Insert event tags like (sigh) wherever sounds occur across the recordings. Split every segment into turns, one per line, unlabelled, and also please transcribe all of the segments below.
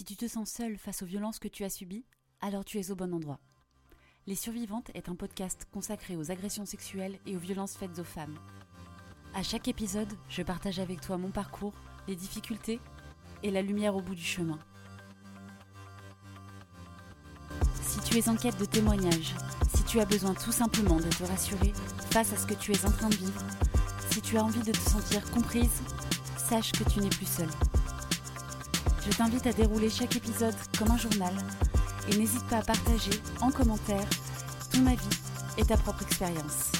Si tu te sens seule face aux violences que tu as subies, alors tu es au bon endroit. Les Survivantes est un podcast consacré aux agressions sexuelles et aux violences faites aux femmes. À chaque épisode, je partage avec toi mon parcours, les difficultés et la lumière au bout du chemin. Si tu es en quête de témoignages, si tu as besoin tout simplement de te rassurer face à ce que tu es en train de vivre, si tu as envie de te sentir comprise, sache que tu n'es plus seule. Je t'invite à dérouler chaque épisode comme un journal et n'hésite pas à partager en commentaire ton avis et ta propre expérience.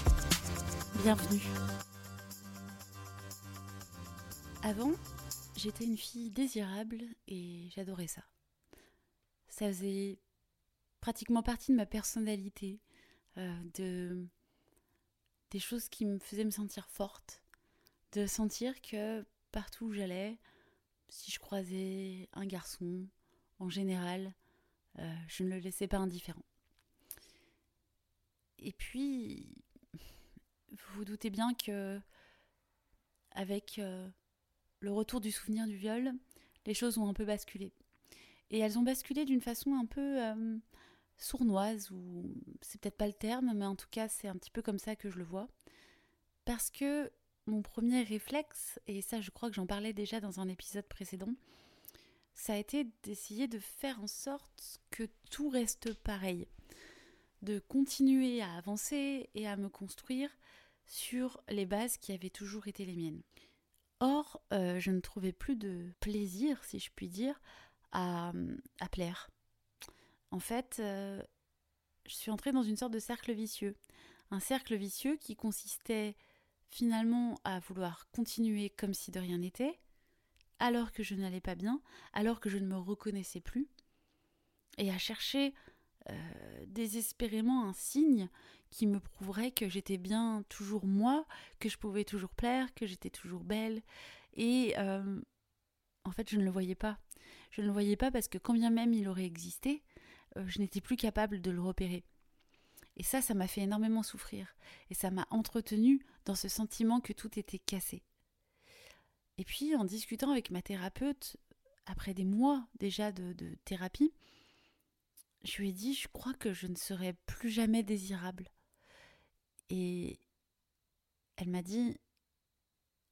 Bienvenue. Avant, j'étais une fille désirable et j'adorais ça. Ça faisait pratiquement partie de ma personnalité, euh, de des choses qui me faisaient me sentir forte, de sentir que partout où j'allais, si je croisais un garçon, en général, euh, je ne le laissais pas indifférent. Et puis, vous vous doutez bien que, avec euh, le retour du souvenir du viol, les choses ont un peu basculé. Et elles ont basculé d'une façon un peu euh, sournoise, ou c'est peut-être pas le terme, mais en tout cas, c'est un petit peu comme ça que je le vois. Parce que mon premier réflexe, et ça je crois que j'en parlais déjà dans un épisode précédent, ça a été d'essayer de faire en sorte que tout reste pareil, de continuer à avancer et à me construire sur les bases qui avaient toujours été les miennes. Or, euh, je ne trouvais plus de plaisir, si je puis dire, à, plaire. En fait, euh, je suis entrée dans une sorte de cercle vicieux. Un cercle vicieux qui consistait finalement à vouloir continuer comme si de rien n'était, alors que je n'allais pas bien, alors que je ne me reconnaissais plus, et à chercher euh, désespérément un signe qui me prouverait que j'étais bien toujours moi, que je pouvais toujours plaire, que j'étais toujours belle. Et euh, en fait, je ne le voyais pas. Je ne le voyais pas parce que quand bien même il aurait existé, euh, je n'étais plus capable de le repérer. Et ça, ça m'a fait énormément souffrir. Et ça m'a entretenu dans ce sentiment que tout était cassé. Et puis, en discutant avec ma thérapeute, après des mois déjà de, thérapie, je lui ai dit, je crois que je ne serai plus jamais désirable. Et elle m'a dit,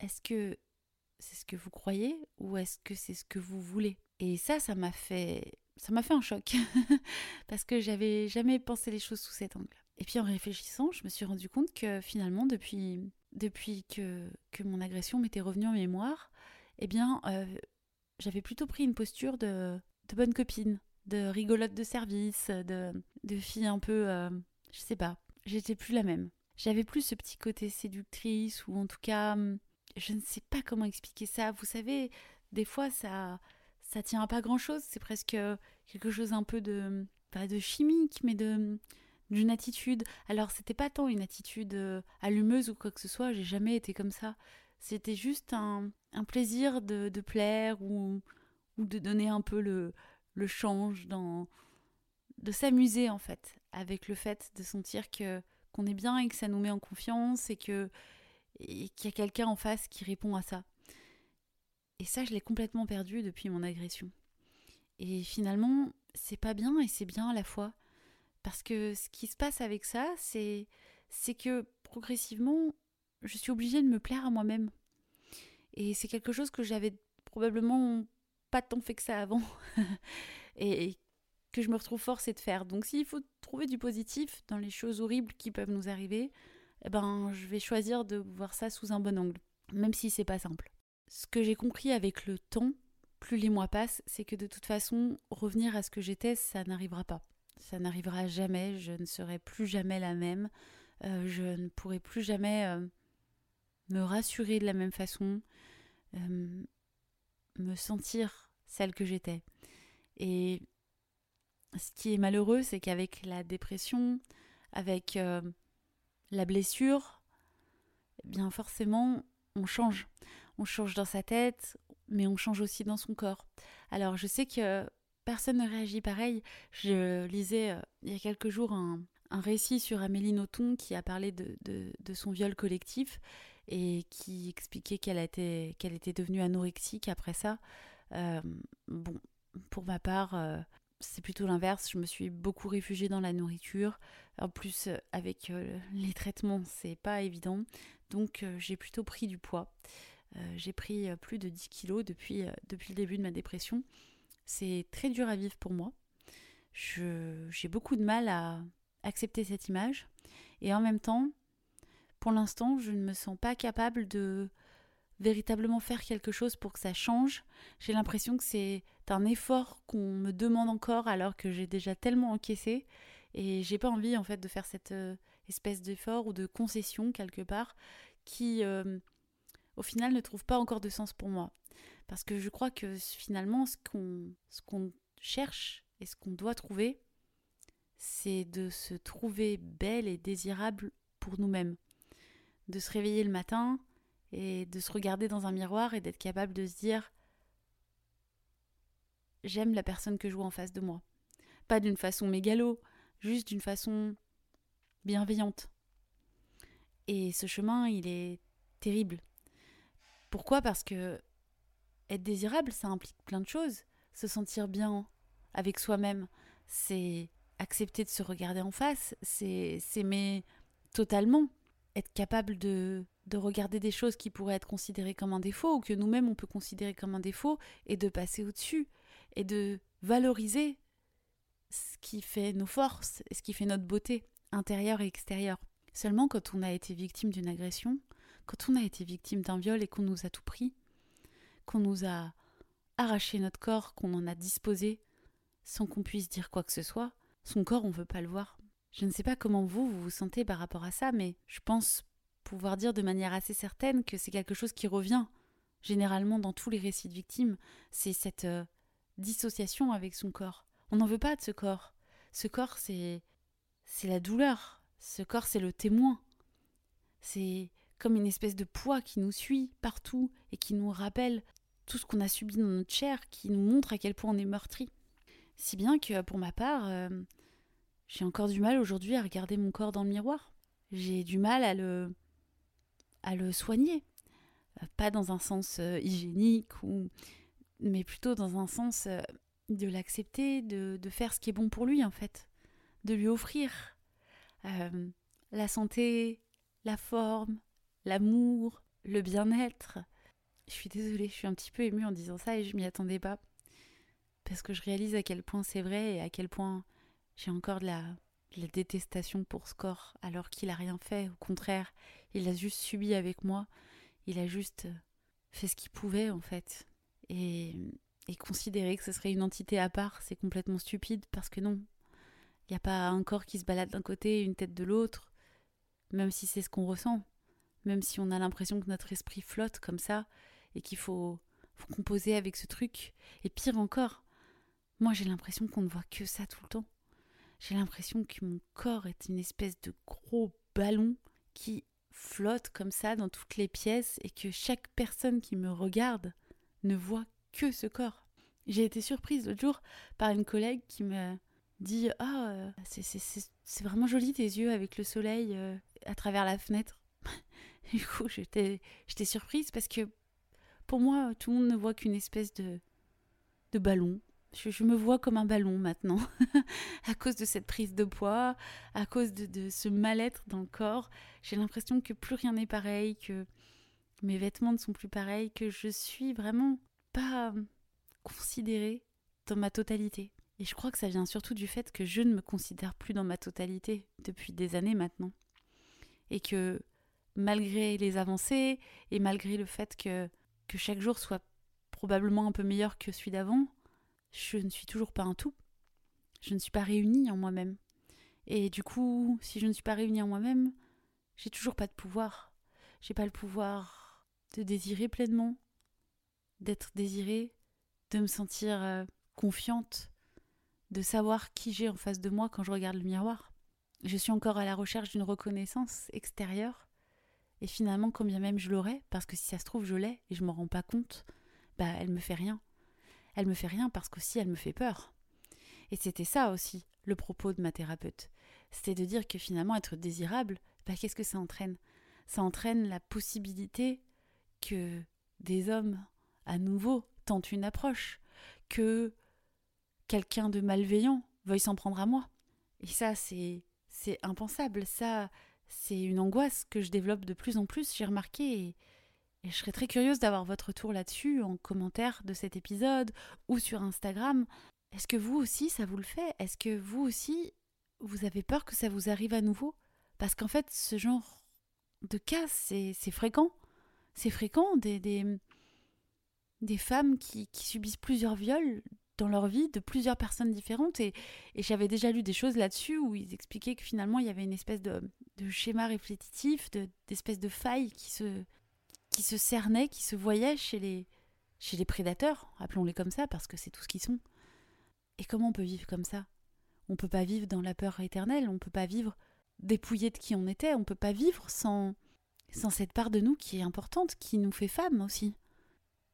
est-ce que c'est ce que vous croyez ou est-ce que c'est ce que vous voulez? Et ça, ça m'a fait ça m'a fait un choc (laughs) parce que j'avais jamais pensé les choses sous cet angle. Et puis en réfléchissant, je me suis rendu compte que finalement, depuis, depuis que, que mon agression m'était revenue en mémoire, eh bien, euh, j'avais plutôt pris une posture de, de, bonne copine, de rigolote de service, de, fille un peu, euh, je sais pas, j'étais plus la même. J'avais plus ce petit côté séductrice ou en tout cas, je ne sais pas comment expliquer ça. Vous savez, des fois ça ça tient à pas grand chose. C'est presque quelque chose un peu de, pas de chimique, mais de d'une attitude. Alors c'était pas tant une attitude euh, allumeuse ou quoi que ce soit. J'ai jamais été comme ça. C'était juste un, un plaisir de, de, plaire ou, ou de donner un peu le, le change dans de s'amuser en fait avec le fait de sentir que qu'on est bien et que ça nous met en confiance et que et qu'il y a quelqu'un en face qui répond à ça. Et ça, je l'ai complètement perdu depuis mon agression. Et finalement, c'est pas bien et c'est bien à la fois. Parce que ce qui se passe avec ça, c'est, que progressivement, je suis obligée de me plaire à moi-même. Et c'est quelque chose que j'avais probablement pas tant fait que ça avant. (laughs) et, que je me retrouve forcée de faire. Donc s'il faut trouver du positif dans les choses horribles qui peuvent nous arriver, eh ben, je vais choisir de voir ça sous un bon angle, même si c'est pas simple ce que j'ai compris avec le temps, plus les mois passent, c'est que de toute façon, revenir à ce que j'étais, ça n'arrivera pas. Ça n'arrivera jamais, je ne serai plus jamais la même, euh, je ne pourrai plus jamais euh, me rassurer de la même façon, euh, me sentir celle que j'étais. Et ce qui est malheureux, c'est qu'avec la dépression, avec la blessure, eh bien forcément, on change on change dans sa tête, mais on change aussi dans son corps. Alors je sais que personne ne réagit pareil. Je lisais euh, il y a quelques jours un, récit sur Amélie Nothomb qui a parlé de, son viol collectif et qui expliquait qu'elle était, devenue anorexique après ça. Euh, bon, pour ma part, euh, c'est plutôt l'inverse. Je me suis beaucoup réfugiée dans la nourriture. En plus, avec les traitements, c'est pas évident. Donc, j'ai plutôt pris du poids. J'ai pris plus de 10 kilos depuis, depuis le début de ma dépression. C'est très dur à vivre pour moi. J'ai beaucoup de mal à accepter cette image. Et en même temps, pour l'instant, je ne me sens pas capable de véritablement faire quelque chose pour que ça change. J'ai l'impression que c'est un effort qu'on me demande encore alors que j'ai déjà tellement encaissé et j'ai pas envie en fait de faire cette euh, espèce d'effort ou de concession quelque part qui euh, au final ne trouve pas encore de sens pour moi. Parce que je crois que finalement ce qu'on cherche et ce qu'on doit trouver c'est de se trouver belle et désirable pour nous-mêmes. De se réveiller le matin et de se regarder dans un miroir et d'être capable de se dire j'aime la personne que je vois en face de moi. Pas d'une façon mégalo, juste d'une façon bienveillante. Et ce chemin, il est terrible. Pourquoi? Parce que être désirable, ça implique plein de choses. Se sentir bien avec soi-même, c'est accepter de se regarder en face, c'est s'aimer totalement, être capable de de regarder des choses qui pourraient être considérées comme un défaut ou que nous-mêmes on peut considérer comme un défaut et de passer au-dessus et de valoriser ce qui fait nos forces et ce qui fait notre beauté intérieure et extérieure. Seulement quand on a été victime d'une agression, quand on a été victime d'un viol et qu'on nous a tout pris, qu'on nous a arraché notre corps, qu'on en a disposé sans qu'on puisse dire quoi que ce soit, son corps on veut pas le voir. Je ne sais pas comment vous vous vous sentez par rapport à ça, mais je pense pouvoir dire de manière assez certaine que c'est quelque chose qui revient généralement dans tous les récits de victimes, c'est cette euh, dissociation avec son corps. On n'en veut pas de ce corps. Ce corps, c'est c'est la douleur. Ce corps, c'est le témoin. C'est comme une espèce de poids qui nous suit partout et qui nous rappelle tout ce qu'on a subi dans notre chair, qui nous montre à quel point on est meurtri. Si bien que pour ma part, euh, j'ai encore du mal aujourd'hui à regarder mon corps dans le miroir. J'ai du mal à le à le soigner. Euh, pas dans un sens euh, hygiénique, ou... mais plutôt dans un sens de l'accepter, de, faire ce qui est bon pour lui en fait, de lui offrir la santé, la forme, l'amour, le bien-être. Je suis désolée, je suis un petit peu émue en disant ça et je m'y attendais pas. Parce que je réalise à quel point c'est vrai et à quel point j'ai encore de la, détestation pour ce corps alors qu'il a rien fait. Au contraire, il a juste subi avec moi. Il a juste euh, fait ce qu'il pouvait en fait. Et, et considérer que ce serait une entité à part, c'est complètement stupide parce que non. Il n'y a pas un corps qui se balade d'un côté et une tête de l'autre, même si c'est ce qu'on ressent. Même si on a l'impression que notre esprit flotte comme ça et qu'il faut, composer avec ce truc. Et pire encore, moi j'ai l'impression qu'on ne voit que ça tout le temps. J'ai l'impression que mon corps est une espèce de gros ballon qui flotte comme ça dans toutes les pièces et que chaque personne qui me regarde ne voit que ce corps. J'ai été surprise l'autre jour par une collègue qui me dit Ah, c'est vraiment joli tes yeux avec le soleil euh, à travers la fenêtre. (laughs) du coup, j'étais surprise parce que pour moi, tout le monde ne voit qu'une espèce de, de ballon je, me vois comme un ballon maintenant, (laughs) à cause de cette prise de poids, à cause de, ce mal-être dans le corps. J'ai l'impression que plus rien n'est pareil, que mes vêtements ne sont plus pareils, que je suis vraiment pas considérée dans ma totalité. Et je crois que ça vient surtout du fait que je ne me considère plus dans ma totalité depuis des années maintenant. Et que malgré les avancées et malgré le fait que, que chaque jour soit probablement un peu meilleur que celui d'avant, je ne suis toujours pas un tout. Je ne suis pas réunie en moi-même. Et du coup, si je ne suis pas réunie en moi-même, j'ai toujours pas de pouvoir. J'ai pas le pouvoir de désirer pleinement, d'être désirée, de me sentir euh, confiante, de savoir qui j'ai en face de moi quand je regarde le miroir. Je suis encore à la recherche d'une reconnaissance extérieure. Et finalement, quand bien même je l'aurais, parce que si ça se trouve, je l'ai et je m'en rends pas compte, bah elle me fait rien elle me fait rien parce qu'aussi elle me fait peur. Et c'était ça aussi le propos de ma thérapeute. C'était de dire que finalement être désirable, bah, qu'est-ce que ça entraîne? Ça entraîne la possibilité que des hommes à nouveau tentent une approche, que quelqu'un de malveillant veuille s'en prendre à moi. Et ça, c'est c'est impensable. Ça, c'est une angoisse que je développe de plus en plus, j'ai remarqué. Et, je serais très curieuse d'avoir votre retour là-dessus en commentaire de cet épisode ou sur Instagram. Est-ce que vous aussi, ça vous le fait? Est-ce que vous aussi, vous avez peur que ça vous arrive à nouveau? Parce qu'en fait, ce genre de cas, c'est fréquent. C'est fréquent des, des, femmes qui subissent plusieurs viols dans leur vie de plusieurs personnes différentes. Et, j'avais déjà lu des choses là-dessus où ils expliquaient que finalement il y avait une espèce de, schéma répétitif, d'espèce de, faille qui se, qui cernait, qui se voyait chez les, chez les prédateurs, appelons-les comme ça, parce que c'est tout ce qu'ils sont. Et comment on peut vivre comme ça? On peut pas vivre dans la peur éternelle, on peut pas vivre dépouillé de qui on était, on peut pas vivre sans, sans cette part de nous qui est importante, qui nous fait femme aussi.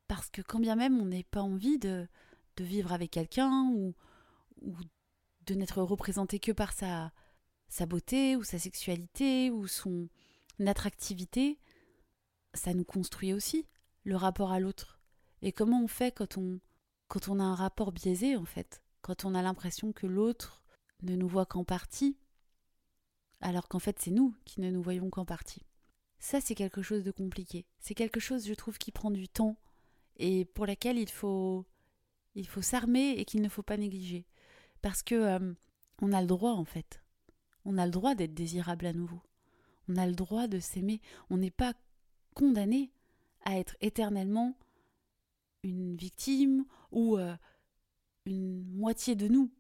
Parce que quand bien même on n'ait pas envie de, de vivre avec quelqu'un ou, ou de n'être représenté que par sa, sa beauté ou sa sexualité ou son attractivité, ça nous construit aussi le rapport à l'autre. Et comment on fait quand on, quand on a un rapport biaisé en fait, quand on a l'impression que l'autre ne nous voit qu'en partie, alors qu'en fait c'est nous qui ne nous voyons qu'en partie. Ça c'est quelque chose de compliqué. C'est quelque chose je trouve qui prend du temps et pour laquelle il faut il faut s'armer et qu'il ne faut pas négliger. Parce que euh, on a le droit en fait. On a le droit d'être désirable à nouveau. On a le droit de s'aimer. On n'est pas condamné à être éternellement une victime ou euh, une moitié de nous.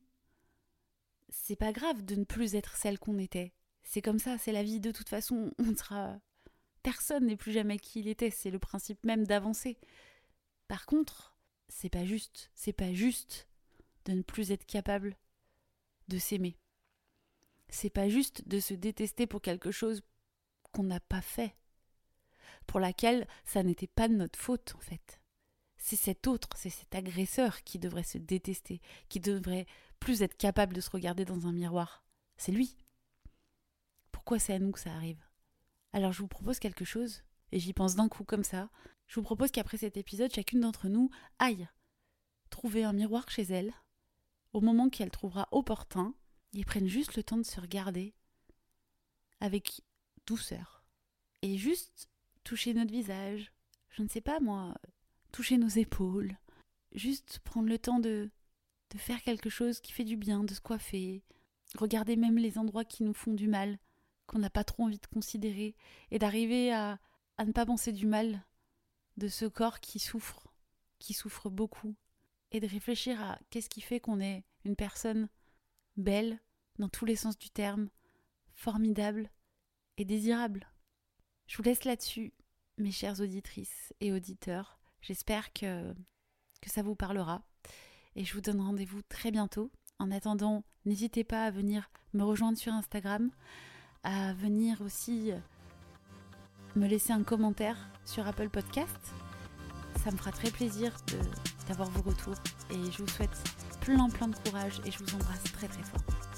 C'est pas grave de ne plus être celle qu'on était. C'est comme ça, c'est la vie. De toute façon, (laughs) on sera. Personne n'est plus jamais qui il était. C'est le principe même d'avancer. Par contre, c'est pas juste, c'est pas juste de ne plus être capable de s'aimer. C'est pas juste de se détester pour quelque chose qu'on n'a pas fait, pour laquelle ça n'était pas de notre faute en fait. C'est cet autre, c'est cet agresseur qui devrait se détester, qui devrait plus être capable de se regarder dans un miroir. C'est lui. Pourquoi c'est à nous que ça arrive? Alors je vous propose quelque chose, et j'y pense d'un coup comme ça, je vous propose qu'après cet épisode, chacune d'entre nous aille trouver un miroir chez elle, au moment qu'elle trouvera opportun, et prenne juste le temps de se regarder avec douceur. Et juste toucher notre visage, je ne sais pas moi, toucher nos épaules, juste prendre le temps de, de faire quelque chose qui fait du bien, de se coiffer, regarder même les endroits qui nous font du mal, qu'on n'a pas trop envie de considérer, et d'arriver à, à ne pas penser du mal de ce corps qui souffre, qui souffre beaucoup, et de réfléchir à qu'est-ce qui fait qu'on est une personne belle, dans tous les sens du terme, formidable et désirable. Je vous laisse là-dessus, mes chères auditrices et auditeurs. J'espère que, que ça vous parlera. Et je vous donne rendez-vous très bientôt. En attendant, n'hésitez pas à venir me rejoindre sur Instagram, à venir aussi me laisser un commentaire sur Apple Podcast. Ça me fera très plaisir d'avoir vos retours et je vous souhaite plein plein de courage et je vous embrasse très très fort.